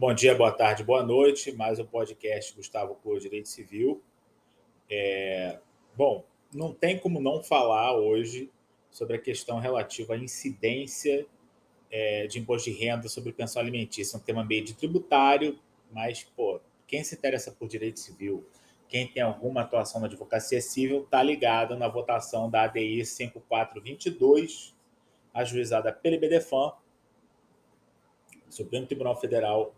Bom dia, boa tarde, boa noite. Mais um podcast Gustavo Cor Direito Civil. É... Bom, não tem como não falar hoje sobre a questão relativa à incidência é, de imposto de renda sobre pensão alimentícia. É um tema meio de tributário, mas, pô, quem se interessa por direito civil, quem tem alguma atuação na advocacia civil, está ligado na votação da ADI 5422, ajuizada pela IBDFAN, Supremo Tribunal Federal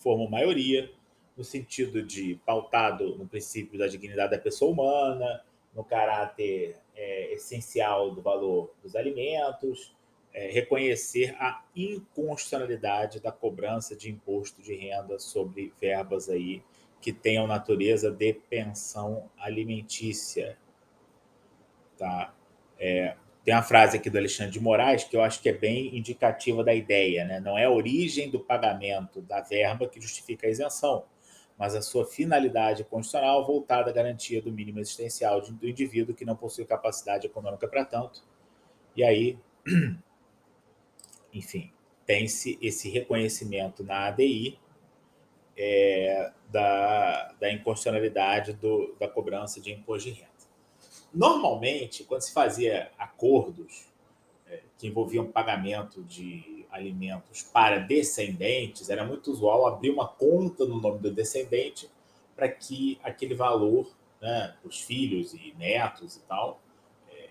formam maioria, no sentido de pautado no princípio da dignidade da pessoa humana, no caráter é, essencial do valor dos alimentos, é, reconhecer a inconstitucionalidade da cobrança de imposto de renda sobre verbas aí que tenham natureza de pensão alimentícia. Tá? É, tem uma frase aqui do Alexandre de Moraes que eu acho que é bem indicativa da ideia. Né? Não é a origem do pagamento da verba que justifica a isenção, mas a sua finalidade constitucional voltada à garantia do mínimo existencial do indivíduo que não possui capacidade econômica para tanto. E aí, enfim, tem-se esse reconhecimento na ADI é, da, da inconstitucionalidade do, da cobrança de imposto de renda. Normalmente, quando se fazia acordos é, que envolviam pagamento de alimentos para descendentes, era muito usual abrir uma conta no nome do descendente para que aquele valor, né, os filhos e netos e tal, é,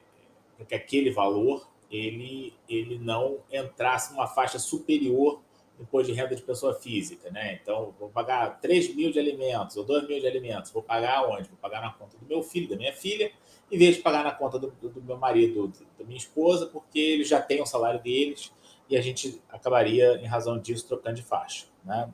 para que aquele valor ele, ele não entrasse numa faixa superior imposto de renda de pessoa física, né? Então, vou pagar 3 mil de alimentos ou 2 mil de alimentos. Vou pagar onde? Vou pagar na conta do meu filho, da minha filha, em vez de pagar na conta do, do meu marido, da minha esposa, porque eles já têm o salário deles e a gente acabaria, em razão disso, trocando de faixa. Né?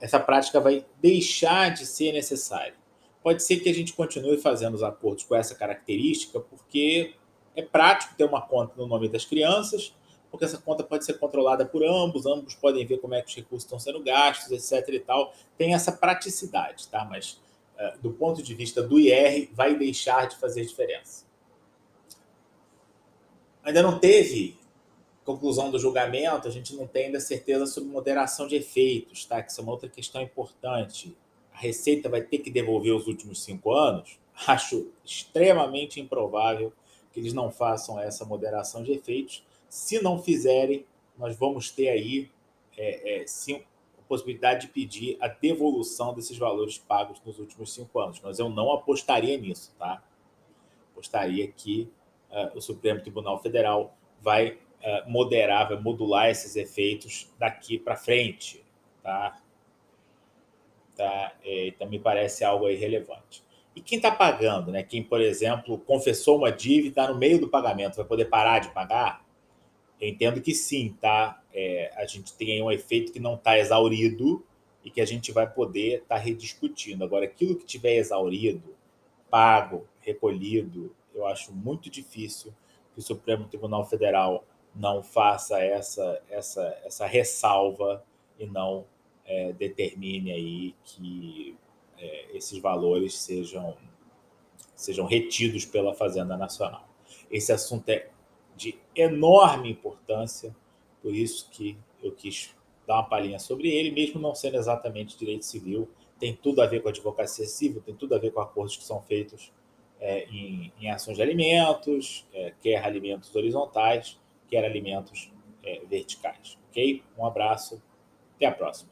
Essa prática vai deixar de ser necessária. Pode ser que a gente continue fazendo os acordos com essa característica, porque é prático ter uma conta no nome das crianças, porque essa conta pode ser controlada por ambos, ambos podem ver como é que os recursos estão sendo gastos, etc. e tal. Tem essa praticidade, tá? Mas é, do ponto de vista do IR, vai deixar de fazer diferença. Ainda não teve conclusão do julgamento, a gente não tem ainda certeza sobre moderação de efeitos, tá? Que isso é uma outra questão importante. A Receita vai ter que devolver os últimos cinco anos? Acho extremamente improvável que eles não façam essa moderação de efeitos. Se não fizerem, nós vamos ter aí é, é, possibilidade de pedir a devolução desses valores pagos nos últimos cinco anos. Mas eu não apostaria nisso, tá? Apostaria que uh, o Supremo Tribunal Federal vai uh, moderar, vai modular esses efeitos daqui para frente, tá? tá? É, então me parece algo irrelevante. E quem está pagando, né? Quem, por exemplo, confessou uma dívida no meio do pagamento, vai poder parar de pagar? Eu entendo que sim, tá? É, a gente tem um efeito que não está exaurido e que a gente vai poder estar tá rediscutindo. Agora, aquilo que tiver exaurido, pago, recolhido, eu acho muito difícil que o Supremo Tribunal Federal não faça essa, essa, essa ressalva e não é, determine aí que é, esses valores sejam, sejam retidos pela Fazenda Nacional. Esse assunto é de enorme importância, por isso que eu quis dar uma palhinha sobre ele, mesmo não sendo exatamente direito civil, tem tudo a ver com a advocacia civil, tem tudo a ver com acordos que são feitos é, em, em, ações de alimentos, é, quer alimentos horizontais, quer alimentos é, verticais. Ok? Um abraço, até a próxima.